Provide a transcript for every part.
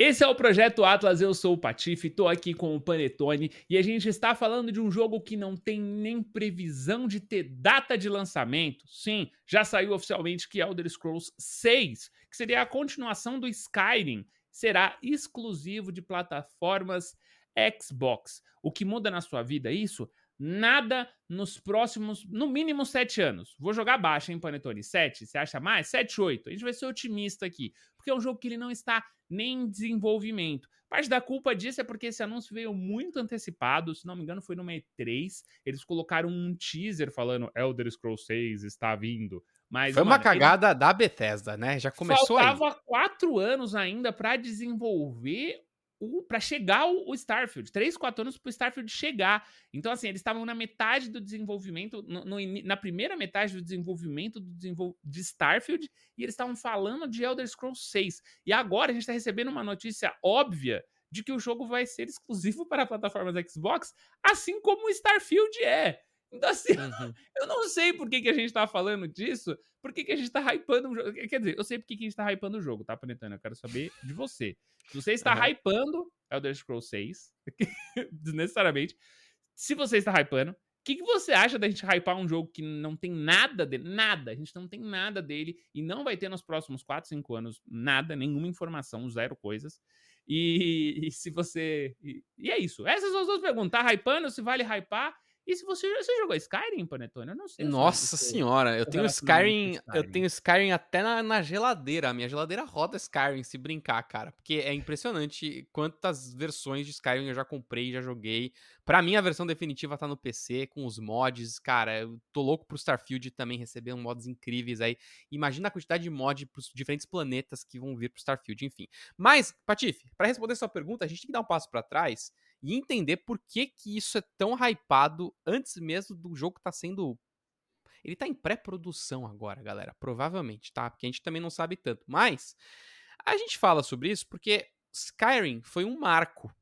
Esse é o Projeto Atlas, eu sou o Patife, estou aqui com o Panetone e a gente está falando de um jogo que não tem nem previsão de ter data de lançamento. Sim, já saiu oficialmente que Elder Scrolls 6, que seria a continuação do Skyrim, será exclusivo de plataformas Xbox. O que muda na sua vida isso? Nada nos próximos, no mínimo, sete anos. Vou jogar baixo, hein, Panetone? Sete? Você acha mais? Sete, oito. A gente vai ser otimista aqui, porque é um jogo que ele não está nem em desenvolvimento. Parte da culpa disso é porque esse anúncio veio muito antecipado, se não me engano foi no E3, eles colocaram um teaser falando Elder Scrolls 6 está vindo. Mas, Foi mano, uma cagada da Bethesda, né? Já começou Faltava aí. quatro anos ainda para desenvolver para chegar o, o, Starfield. Três, quatro anos para o Starfield chegar. Então, assim, eles estavam na metade do desenvolvimento, no, no, na primeira metade do desenvolvimento do desenvol de Starfield, e eles estavam falando de Elder Scrolls 6. E agora a gente está recebendo uma notícia óbvia de que o jogo vai ser exclusivo para plataformas Xbox, assim como o Starfield é. Então, assim, uhum. eu não sei por que, que a gente tá falando disso, por que, que a gente tá hypando o jogo. Quer dizer, eu sei por que, que a gente tá hypando o jogo, tá, Panetano? Eu quero saber de você. Se você está uhum. hypando Elder Scrolls 6, desnecessariamente, se você está hypando, o que, que você acha da gente hypar um jogo que não tem nada dele? Nada. A gente não tem nada dele e não vai ter nos próximos 4, 5 anos nada, nenhuma informação, zero coisas. E, e se você. E, e, é isso. Essas são as duas perguntas. Tá hypando? Se vale hypar? E se você, você jogou Skyrim, Panetone? Eu não sei. Nossa senhora, eu tenho Skyrim, Skyrim, eu tenho Skyrim até na, na, geladeira. A minha geladeira roda Skyrim, se brincar, cara. Porque é impressionante quantas versões de Skyrim eu já comprei, já joguei. Pra mim, a versão definitiva tá no PC, com os mods. Cara, eu tô louco pro Starfield também receber mods incríveis aí. Imagina a quantidade de mods pros diferentes planetas que vão vir pro Starfield, enfim. Mas, Patife, para responder sua pergunta, a gente tem que dar um passo para trás e entender por que, que isso é tão hypado antes mesmo do jogo estar tá sendo. Ele tá em pré-produção agora, galera. Provavelmente, tá? Porque a gente também não sabe tanto. Mas a gente fala sobre isso porque Skyrim foi um marco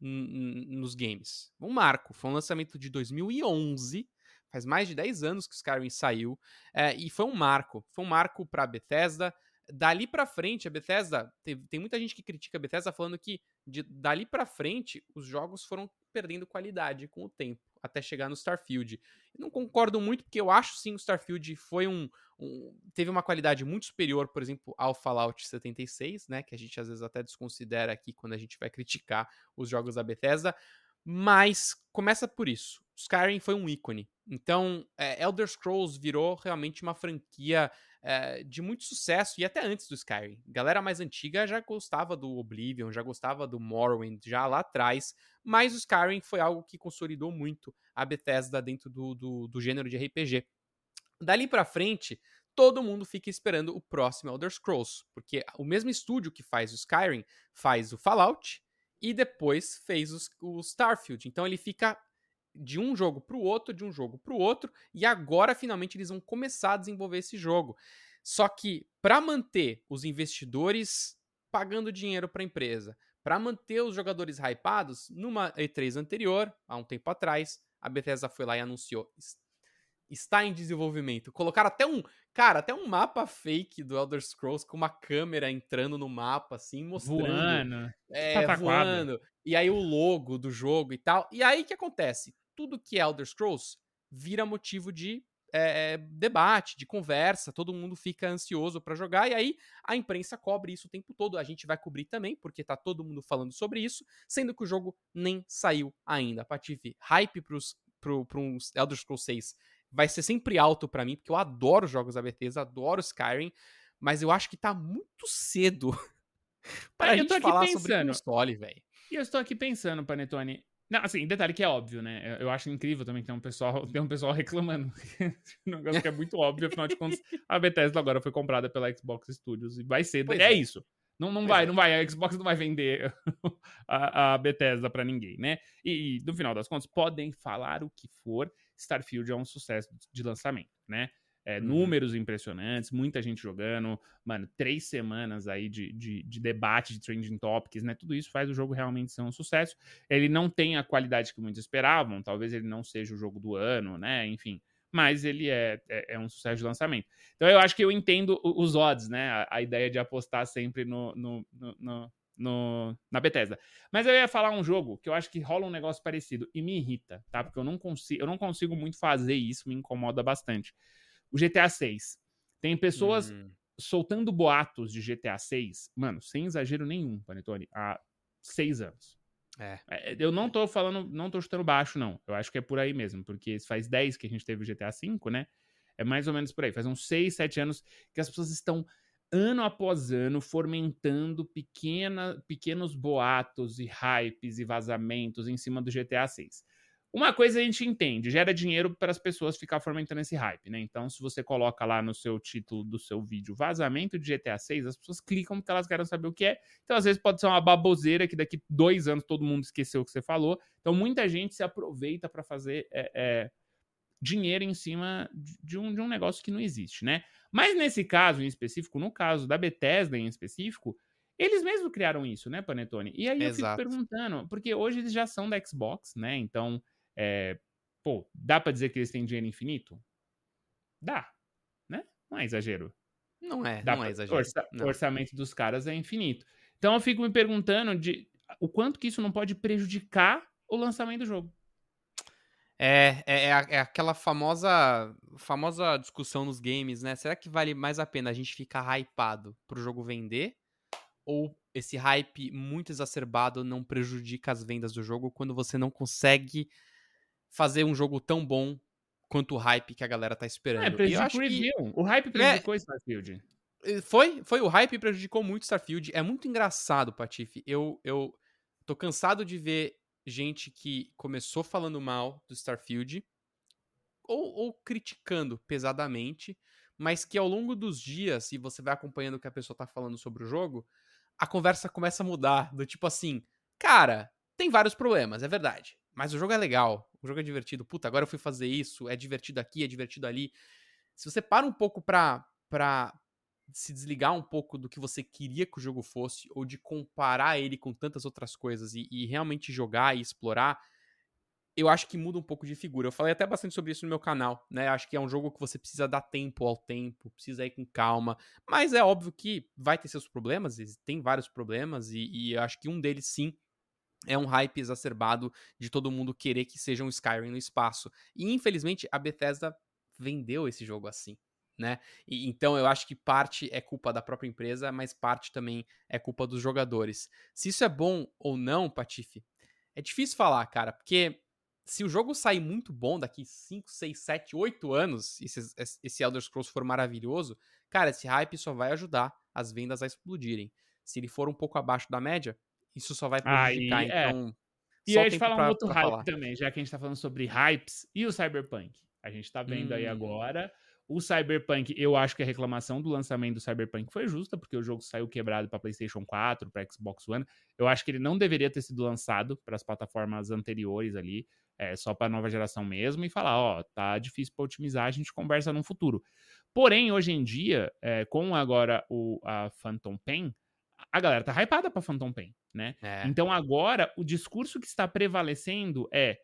nos games. Um marco. Foi um lançamento de 2011. Faz mais de 10 anos que Skyrim saiu. É, e foi um marco. Foi um marco pra Bethesda dali para frente, a Bethesda, tem, tem, muita gente que critica a Bethesda falando que de, dali para frente os jogos foram perdendo qualidade com o tempo, até chegar no Starfield. Eu não concordo muito, porque eu acho sim o Starfield foi um, um, teve uma qualidade muito superior, por exemplo, ao Fallout 76, né, que a gente às vezes até desconsidera aqui quando a gente vai criticar os jogos da Bethesda, mas começa por isso. Skyrim foi um ícone. Então, é, Elder Scrolls virou realmente uma franquia é, de muito sucesso, e até antes do Skyrim. Galera mais antiga já gostava do Oblivion, já gostava do Morrowind, já lá atrás, mas o Skyrim foi algo que consolidou muito a Bethesda dentro do, do, do gênero de RPG. Dali para frente, todo mundo fica esperando o próximo Elder Scrolls, porque o mesmo estúdio que faz o Skyrim faz o Fallout e depois fez os, o Starfield. Então ele fica de um jogo para o outro, de um jogo para o outro, e agora finalmente eles vão começar a desenvolver esse jogo. Só que para manter os investidores pagando dinheiro para a empresa, para manter os jogadores hypados, numa E3 anterior, há um tempo atrás, a Bethesda foi lá e anunciou está em desenvolvimento. Colocaram até um, cara, até um mapa fake do Elder Scrolls com uma câmera entrando no mapa assim, mostrando, voando, é, voando. E aí o logo do jogo e tal. E aí o que acontece? Tudo que é Elder Scrolls vira motivo de é, debate, de conversa, todo mundo fica ansioso para jogar, e aí a imprensa cobre isso o tempo todo. A gente vai cobrir também, porque tá todo mundo falando sobre isso, sendo que o jogo nem saiu ainda. Patife, hype pros, pro, pro Elder Scrolls 6 vai ser sempre alto para mim, porque eu adoro jogos da Bethesda, adoro Skyrim, mas eu acho que tá muito cedo pra eu gente falar pensando. sobre console, velho. E eu estou aqui pensando, Panetone, não, assim, detalhe que é óbvio, né? Eu acho incrível também que tem um pessoal, tem um pessoal reclamando. um negócio que é muito óbvio, afinal de contas, a Bethesda agora foi comprada pela Xbox Studios e vai ser. é, é, isso. Não, não vai, é. não vai. A Xbox não vai vender a, a Bethesda para ninguém, né? E, e, no final das contas, podem falar o que for. Starfield é um sucesso de lançamento, né? É, uhum. Números impressionantes, muita gente jogando, mano, três semanas aí de, de, de, debate, de trending topics, né? Tudo isso faz o jogo realmente ser um sucesso. Ele não tem a qualidade que muitos esperavam, talvez ele não seja o jogo do ano, né? Enfim, mas ele é, é, é um sucesso de lançamento. Então eu acho que eu entendo os odds, né? A, a ideia de apostar sempre no, no, no, no no, na Bethesda. Mas eu ia falar um jogo que eu acho que rola um negócio parecido e me irrita, tá? Porque eu não consigo, eu não consigo muito fazer isso, me incomoda bastante. O GTA 6. Tem pessoas hum. soltando boatos de GTA 6, mano, sem exagero nenhum, Panetone, há seis anos. É. é. Eu não tô falando, não tô chutando baixo, não. Eu acho que é por aí mesmo, porque faz 10 que a gente teve o GTA V, né? É mais ou menos por aí. Faz uns 6, 7 anos que as pessoas estão ano após ano fomentando pequena, pequenos boatos e hypes e vazamentos em cima do GTA 6. Uma coisa a gente entende, gera dinheiro para as pessoas ficar fomentando esse hype, né? Então, se você coloca lá no seu título do seu vídeo vazamento de GTA 6, as pessoas clicam porque elas querem saber o que é. Então, às vezes, pode ser uma baboseira que daqui dois anos todo mundo esqueceu o que você falou. Então, muita gente se aproveita para fazer é, é, dinheiro em cima de um, de um negócio que não existe, né? Mas nesse caso em específico, no caso da Bethesda em específico, eles mesmos criaram isso, né, Panetone? E aí Exato. eu fico perguntando, porque hoje eles já são da Xbox, né? Então, é, pô, dá para dizer que eles têm dinheiro infinito? Dá, né? Não é exagero. Não é, dá não é exagero. Orça, não. O orçamento dos caras é infinito. Então eu fico me perguntando de o quanto que isso não pode prejudicar o lançamento do jogo. É, é, é, é, aquela famosa, famosa discussão nos games, né? Será que vale mais a pena a gente ficar hypado pro jogo vender? Ou esse hype muito exacerbado não prejudica as vendas do jogo quando você não consegue fazer um jogo tão bom quanto o hype que a galera tá esperando? É, prejudicou que... O hype prejudicou é, Starfield. Foi, foi. O hype prejudicou muito Starfield. É muito engraçado, Patife. Eu, eu tô cansado de ver gente que começou falando mal do Starfield ou, ou, criticando pesadamente, mas que ao longo dos dias, e você vai acompanhando o que a pessoa tá falando sobre o jogo, a conversa começa a mudar. Do tipo assim, cara, tem vários problemas, é verdade. Mas o jogo é legal, o jogo é divertido. Puta, agora eu fui fazer isso, é divertido aqui, é divertido ali. Se você para um pouco pra, pra, se desligar um pouco do que você queria que o jogo fosse, ou de comparar ele com tantas outras coisas e, e, realmente jogar e explorar, eu acho que muda um pouco de figura. Eu falei até bastante sobre isso no meu canal, né? Acho que é um jogo que você precisa dar tempo ao tempo, precisa ir com calma, mas é óbvio que vai ter seus problemas, tem vários problemas, e, e acho que um deles sim é um hype exacerbado de todo mundo querer que seja um Skyrim no espaço. E infelizmente a Bethesda vendeu esse jogo assim né? E, então eu acho que parte é culpa da própria empresa, mas parte também é culpa dos jogadores. Se isso é bom ou não, Patife, é difícil falar, cara, porque se o jogo sair muito bom daqui 5, 6, 7, 8 anos, esse, esse Elder Scrolls for maravilhoso, cara, esse hype só vai ajudar as vendas a explodirem. Se ele for um pouco abaixo da média, isso só vai prejudicar, Aí, é. então... E eu ia te falar um outro hype falar. também, já que a gente tá falando sobre hypes e o Cyberpunk. A gente tá vendo hum. aí agora o Cyberpunk, eu acho que a reclamação do lançamento do Cyberpunk foi justa, porque o jogo saiu quebrado para PlayStation 4, para Xbox One. Eu acho que ele não deveria ter sido lançado para as plataformas anteriores ali, é, só para nova geração mesmo, e falar: ó, tá difícil para otimizar, a gente conversa no futuro. Porém, hoje em dia, é, com agora o, a Phantom Pain, a galera tá hypada pra Phantom Pain, né? É. Então agora, o discurso que está prevalecendo é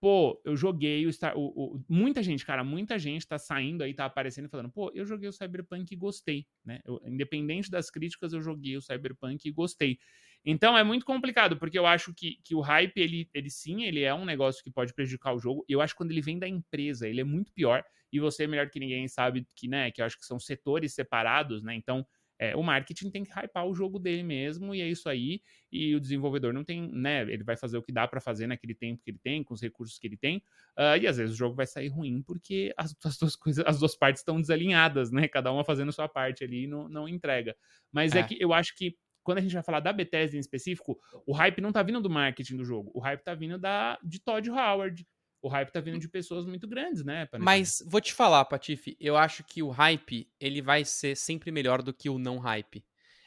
pô, eu joguei o, Star, o, o, muita gente, cara, muita gente tá saindo aí, tá aparecendo e falando, pô, eu joguei o Cyberpunk e gostei, né? Eu, independente das críticas, eu joguei o Cyberpunk e gostei. Então é muito complicado, porque eu acho que, que o hype, ele, ele sim, ele é um negócio que pode prejudicar o jogo. Eu acho que quando ele vem da empresa, ele é muito pior. E você, melhor que ninguém, sabe que, né, que eu acho que são setores separados, né? Então, é, o marketing tem que hypar o jogo dele mesmo, e é isso aí. E o desenvolvedor não tem, né? Ele vai fazer o que dá para fazer naquele tempo que ele tem, com os recursos que ele tem. Uh, e às vezes o jogo vai sair ruim porque as, as, duas coisas, as duas partes estão desalinhadas, né? Cada uma fazendo sua parte ali e não, não entrega. Mas é. é que eu acho que quando a gente vai falar da Bethesda em específico, o hype não tá vindo do marketing do jogo, o hype tá vindo da, de Todd Howard, o hype tá vindo de pessoas muito grandes, né? Mas vou te falar, Patife, eu acho que o hype, ele vai ser sempre melhor do que o não hype.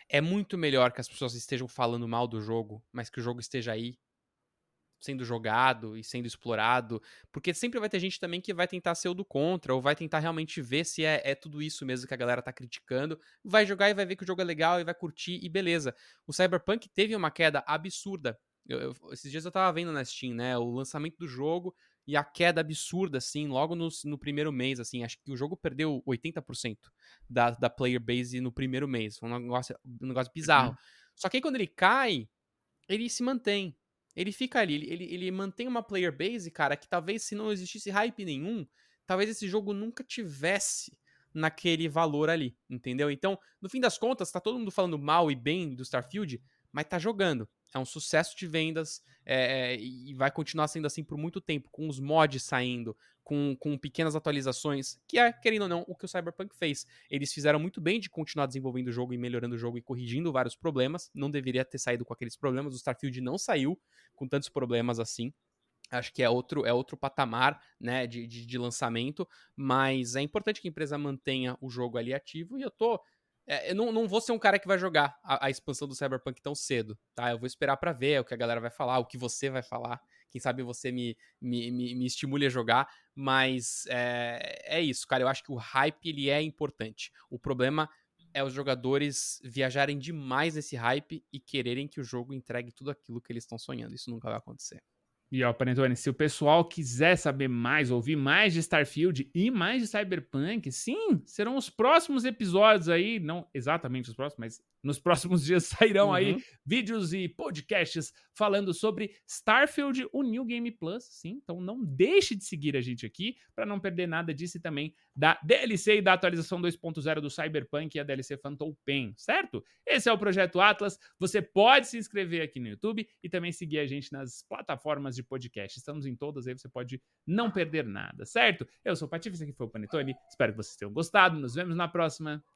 É muito melhor que as pessoas estejam falando mal do jogo, mas que o jogo esteja aí, sendo jogado e sendo explorado, porque sempre vai ter gente também que vai tentar ser o do contra, ou vai tentar realmente ver se é, é tudo isso mesmo que a galera tá criticando, vai jogar e vai ver que o jogo é legal e vai curtir e beleza. O Cyberpunk teve uma queda absurda. Eu, eu, esses dias eu tava vendo na Steam, né, o lançamento do jogo, e a queda absurda, assim, logo no, no primeiro mês, assim, acho que o jogo perdeu 80% da, da player base no primeiro mês, foi um negócio, um negócio bizarro. Uhum. Só que aí quando ele cai, ele se mantém. Ele fica ali, ele, ele, ele mantém uma player base, cara, que talvez se não existisse hype nenhum, talvez esse jogo nunca tivesse naquele valor ali, entendeu? Então, no fim das contas, tá todo mundo falando mal e bem do Starfield, mas tá jogando. É um sucesso de vendas é, e vai continuar sendo assim por muito tempo, com os mods saindo, com, com pequenas atualizações, que é, querendo ou não, o que o Cyberpunk fez. Eles fizeram muito bem de continuar desenvolvendo o jogo e melhorando o jogo e corrigindo vários problemas. Não deveria ter saído com aqueles problemas. O Starfield não saiu com tantos problemas assim. Acho que é outro, é outro patamar né, de, de, de lançamento, mas é importante que a empresa mantenha o jogo ali ativo e eu tô é, eu não, não vou ser um cara que vai jogar a, a, expansão do Cyberpunk tão cedo, tá? Eu vou esperar para ver o que a galera vai falar, o que você vai falar. Quem sabe você me, me, me, me estimule a jogar, mas é, é isso, cara. Eu acho que o hype ele é importante. O problema é os jogadores viajarem demais nesse hype e quererem que o jogo entregue tudo aquilo que eles estão sonhando. Isso nunca vai acontecer. E ó, Panetone, se o pessoal quiser saber mais, ouvir mais de Starfield e mais de Cyberpunk, sim, serão os próximos episódios aí, não exatamente os próximos, mas nos próximos dias sairão uhum. aí vídeos e podcasts falando sobre Starfield, o New Game Plus, sim. Então não deixe de seguir a gente aqui para não perder nada disso e também da DLC e da atualização 2.0 do Cyberpunk e a DLC Phantom Pain, certo? Esse é o Projeto Atlas. Você pode se inscrever aqui no YouTube e também seguir a gente nas plataformas de podcast. Estamos em todas aí, você pode não perder nada, certo? Eu sou o Patife, esse aqui foi o Panetone. Espero que vocês tenham gostado. Nos vemos na próxima.